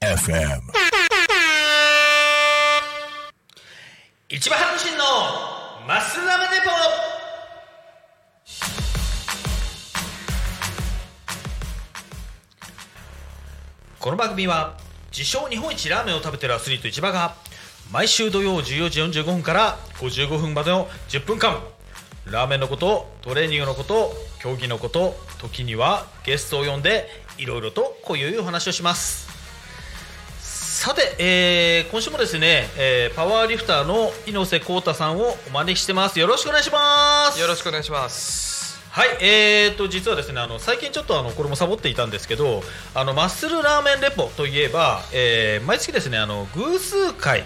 FM. 一番発信のマスラメデポこの番組は自称日本一ラーメンを食べてるアスリート市場が毎週土曜14時45分から55分までの10分間ラーメンのことトレーニングのこと競技のこと時にはゲストを呼んでいろいろとこういうお話をします。さて、えー今週もですね、えーパワーリフターの猪瀬幸太さんをお招きしてます。よろしくお願いします。よろしくお願いします。はい、えー、と実はですねあの最近ちょっとあのこれもサボっていたんですけどあのマッスルラーメンレポといえば、えー毎月ですねあの偶数会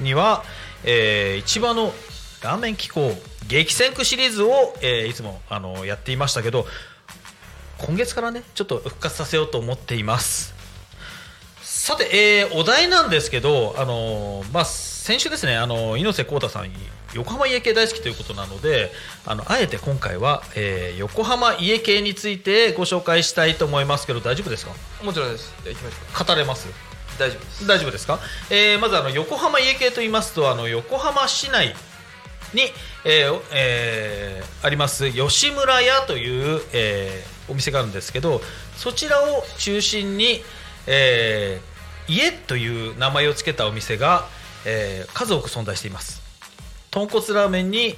には、えー市場のラーメン機構激戦区シリーズを、えーいつもあのやっていましたけど今月からねちょっと復活させようと思っていますさて、えーお題なんですけど、あのーまあ、先週ですね、あのー猪瀬幸太さんに横浜家系大好きということなのであのあえて今回は、えー横浜家系についてご紹介したいと思いますけど大丈夫ですか？もちろんです。じゃあ行きましょ語れます？う。大丈夫です。大丈夫ですか、えーまずあの横浜家系と言いますとあの横浜市内に、えーえーあります吉村屋という、えーお店があるんですけどそちらを中心に、えー家という名前を付けたお店が、えー数多く存在しています。豚骨ラーメンに、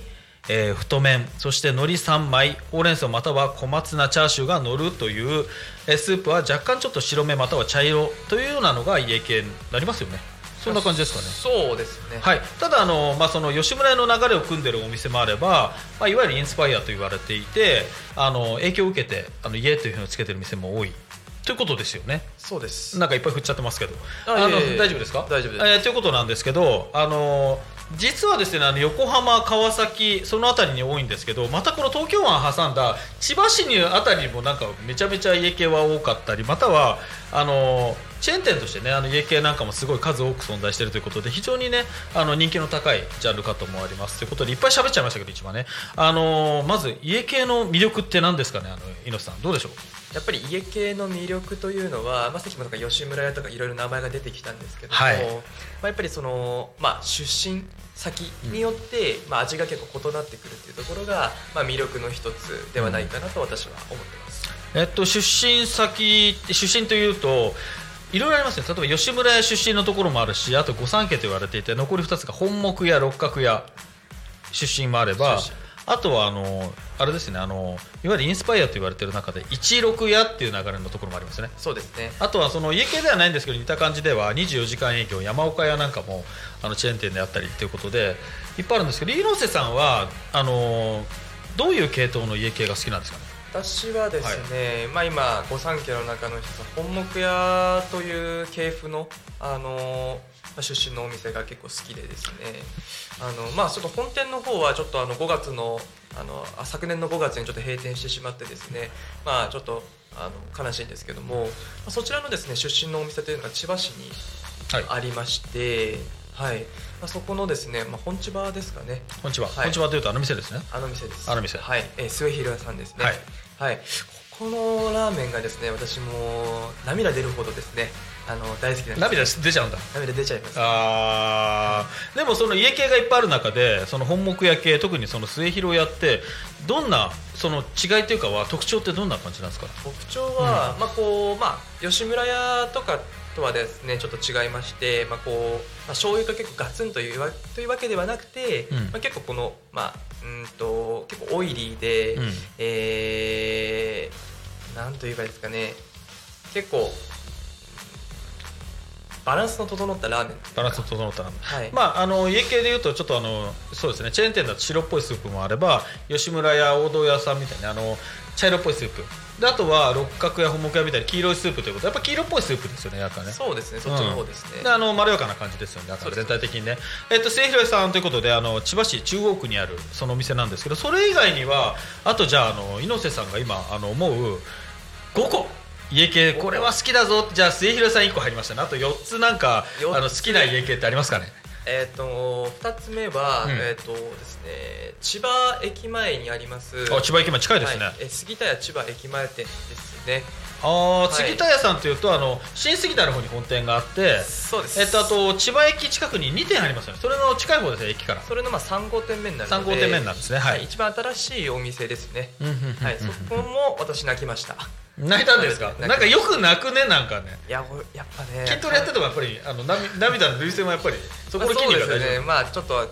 えー太麺そして海苔3枚ほうれん草または小松菜チャーシューが乗るという、えースープは若干ちょっと白目または茶色というようなのが家系になりますよね。そんな感じですかね。そうですね。はい、ただあの、まあ、その吉村屋の流れを組んでるお店もあれば、まあ、いわゆるインスパイアと言われていてあの影響を受けてあの家というふうにつけてる店も多い。ということですよね。そうです。なんかいっぱい振っちゃってますけど。あの大丈夫ですか？大丈夫です。えーということなんですけどあの実はですねあの横浜川崎その辺りに多いんですけどまたこの東京湾挟んだ千葉市にあたりにもなんかめちゃめちゃ家系は多かったりまたはあのチェーン店としてねあの家系なんかもすごい数多く存在しているということで非常にねあの人気の高いジャンルかと思われます。ということでいっぱい喋っちゃいましたけど一番ね。あのまず家系の魅力って何ですかねあの猪瀬さん。どうでしょう？やっぱり家系の魅力というのは、まあ、さっきもなんか吉村屋とかいろいろ名前が出てきたんですけども、はい。まあ、やっぱりその、まあ、出身先によって、まあ、味が結構異なってくるっていうところが、まあ、魅力の一つではないかなと私は思ってます。えっと、出身先出身というといろいろありますね例えば吉村屋出身のところもあるしあと御三家と言われていて残り2つが本木屋六角屋出身もあればあとはあのあれですねあのいわゆるインスパイアと言われている中で一六屋っていう流れのところもありますね。そうですね。あとはその家系ではないんですけど似た感じでは24時間営業山岡屋なんかもあのチェーン店であったりということでいっぱいあるんですけど猪瀬さんはあのどういう系統の家系が好きなんですかね？私はですね、まあ、今御三家の中の一つ本木屋という系譜の、あのまあ出身のお店が結構好きでですね。あの、まあ、ちょっと本店の方はちょっとあの5月のあのあ昨年の5月にちょっと閉店してしまってですね、まあ、ちょっとあの悲しいんですけども、まあそちらのですね出身のお店というのが千葉市にはい。ありまして、はいまあ、そこのですね、まあ、本千葉ですかね。こんにちは、はい。こんにちはというとあの店ですね。あの店です。あの店。はい、えー、末広屋さんですね。はい、はい、ここのラーメンがですね私も涙出るほどですねあの大好きなんです。涙出ちゃうんだ。涙出ちゃいます。あー。でもその家系がいっぱいある中でその本木屋系特にその末広屋ってどんなその違いというかは特徴ってどんな感じなんですか？特徴は、まあこうまあ吉村屋とかとはですねちょっと違いまして、まあこうまあ、醤油が結構ガツンというわというわけではなくて、うん。まあ、結構このまあうんと結構オイリーで、うん。えー、なんというかですかね結構バランスの整ったラーメン。バランスの整ったなはい。まああの家系でいうとちょっとあのそうですねチェーン店だと白っぽいスープもあれば吉村屋王道屋さんみたいなあの茶色っぽいスープ。であとは六角や本木屋みたいに黄色いスープということ。でやっぱ黄色っぽいスープですよねやっぱね。そうですね。そっちの方ですね、であのまろやかな感じですよね。だから全体的にね。えっと末広さんということであの千葉市中央区にあるそのお店なんですけどそれ以外にはあとじゃああの猪瀬さんが今あの思う5個。家系これは好きだぞ。じゃあ末広さん1個入りましたね。あと4つなんかあの好きな家系ってありますかね？えっ、と二つ目は、うん。えっ、とですね千葉駅前にありますあ千葉駅前近いですね、はい、え杉田屋千葉駅前店ですね。ああい。杉田屋さんというとあの新杉田の方に本店があってそうです。えっとあと千葉駅近くに2店ありますよ。ねそれの近い方ですね駅から。それのまあ3号店目になるの3で号店目になるんですね。ははいい、一番新しいお店ですね、うんうんうんうん。はい、そこも私泣きました泣いたんですか？なんかよく泣くね？なんかね。いやおやっぱね筋トレやっててもやっぱりあの涙涙の涙腺はやっぱりそこの筋肉が大丈夫ねまあちょっと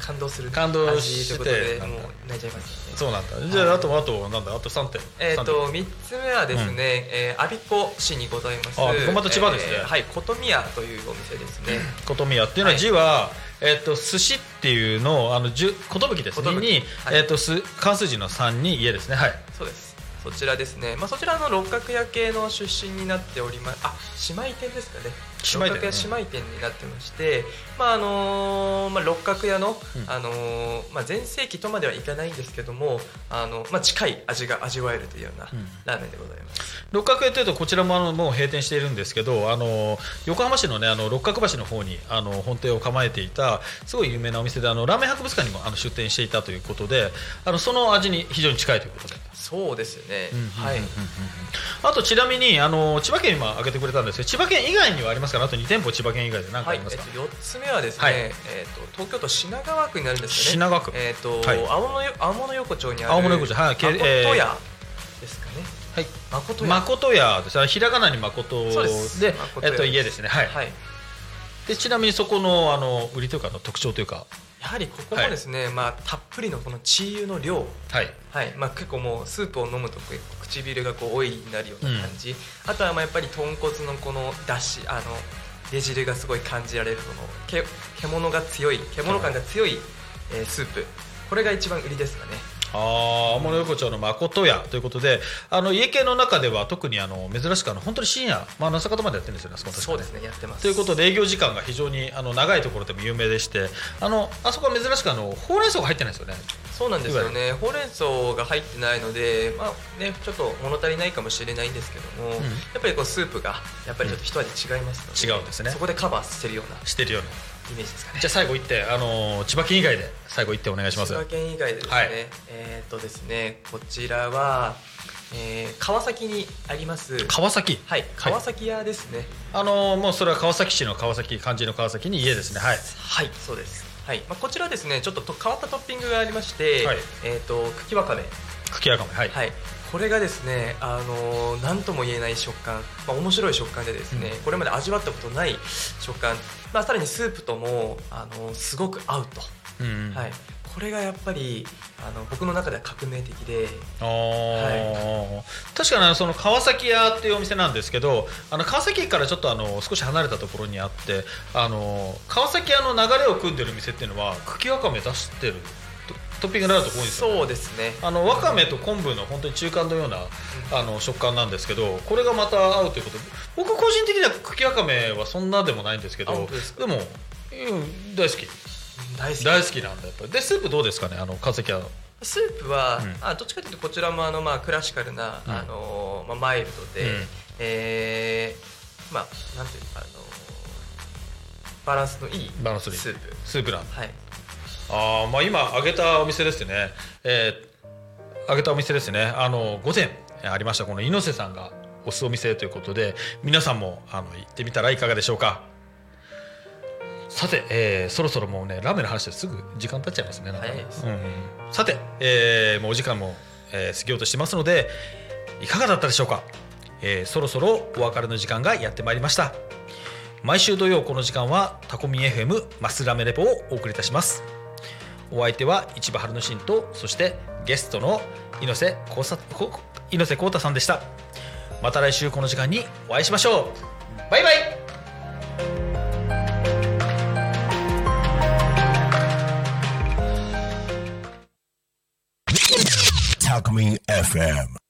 感動する感動味してということでなんかもう泣いちゃいますそうなんだ。じゃああとあとなんだ？あと3点。えっ、三と3つ目はですね、えー、我孫子市にございます。あ我孫子また千葉ですね。えーはい琴宮というお店ですね。点琴宮っていうのははい。字は、えっと寿司っていうのをあのじゅ寿ですね寿に、はいえっとす関数字の3に家ですねはいそうですそちらですね、まあ、そちらの六角屋系の出身になっておりますあ姉妹店ですかね。六角屋姉妹店になってまして、まああのーまあ、六角屋の、うん。あのーまあ、全盛期とまではいかないんですけどもあの、まあ、近い味が味わえるというようなうん。ラーメンでございます、六角屋というとこちらもあのもう閉店しているんですけどあの横浜市のねあの六角橋の方にあの本店を構えていたすごい有名なお店であのラーメン博物館にもあの出店していたということであのその味に非常に近いということで。そうですよね、はい。あとちなみにあの千葉県今挙げてくれたんですけど千葉県以外にはありますか？あと2店舗千葉県以外で何かあはいえっと、りますか、4つ目はですね、はい。えっと、東京都品川区になるんですかね。品川区。えっとはい。青物よ青物横丁にある青物横丁。はいけ誠えー屋ですかね。はい。誠屋。です。ひらがなに誠でえっと家ですね。はい、はいでちなみにそこのあの売りというかの特徴というか。やはりここもですね、まあ、たっぷりのこのチー油の量、はい。はい。まあ、結構もうスープを飲むと唇がこうオイリーになるような感じ、あとはまあやっぱり豚骨のこのだしあの出汁がすごい感じられるこのけ獣が強い獣感が強い、えースープ。これが一番売りですかねああ青物横丁の誠屋ということであの家系の中では特にあの珍しくあの本当に深夜、まあ、朝方までやってるんですよねあそこ確かそうですね。やってます。ということで営業時間が非常にあの長いところでも有名でしてあのあそこは珍しくあのほうれん草が入ってないですよね。そうなんですよね。ほうれん草が入ってないので、まあね、ちょっと物足りないかもしれないんですけども、ん。やっぱりこうスープがやっぱりちょっと一味違いますので、違うんですね。そこでカバーしてるような。してるようなイメージですかね。じゃあ最後1点あの千葉県以外で最後1点お願いします。千葉県以外でですね、はい。えーっとですねこちらは、えー川崎にあります。川崎？はい川崎屋ですね。あのもうそれは川崎市の川崎漢字の川崎に家ですね。はい。はい、そうです。はい、まあ、こちらですねちょっとと変わったトッピングがありまして、はい。えーっと茎わかめ茎わかめはい、はい、これがですね、あのー、なんとも言えない食感、まあ、面白い食感でですね、これまで味わったことない食感、まあ、さらにスープとも、あのーすごく合うと、うんうん。はい、これがやっぱりあの僕の中では革命的で、あー。確かにその川崎屋っていうお店なんですけどあの川崎駅からちょっとあの少し離れたところにあってあの川崎屋の流れを組んでる店っていうのは茎わかめ出してるトトッピングがあるとこ多いんですよそうですね、あのわかめと昆布の本当に中間のようなあの食感なんですけどこれがまた合うということ。で僕個人的には茎わかめはそんなでもないんですけどでも、うん、大好き。大好き。大好きなんだやっぱり。でスープどうですかね？あの川崎屋のスープは、うん。あどっちかというとこちらもあの、まあ、クラシカルな、うん。あのーまあ、マイルドで、うん。えーまあなんていうのあのーバランスのいいバランスープ。スープなんだ。はいあーまあ今挙げたお店ですね、えー挙げたお店ですね。あの午前えーありましたこの猪瀬さんがおすお店ということで皆さんもあの行ってみたらいかがでしょうか。さて、えーそろそろもうねラーメンの話ですぐ時間経っちゃいますね早いです。うん、さて、えーもうお時間も、えー過ぎようとしてますのでいかがだったでしょうか、えーそろそろお別れの時間がやってまいりました。毎週土曜この時間はタコミン FM マスラメレポをお送りいたしますお相手は市場春之進とそしてゲストの猪瀬光さこ猪瀬光太さんでした。また来週この時間にお会いしましょう。バイバイ。Talk Me FM.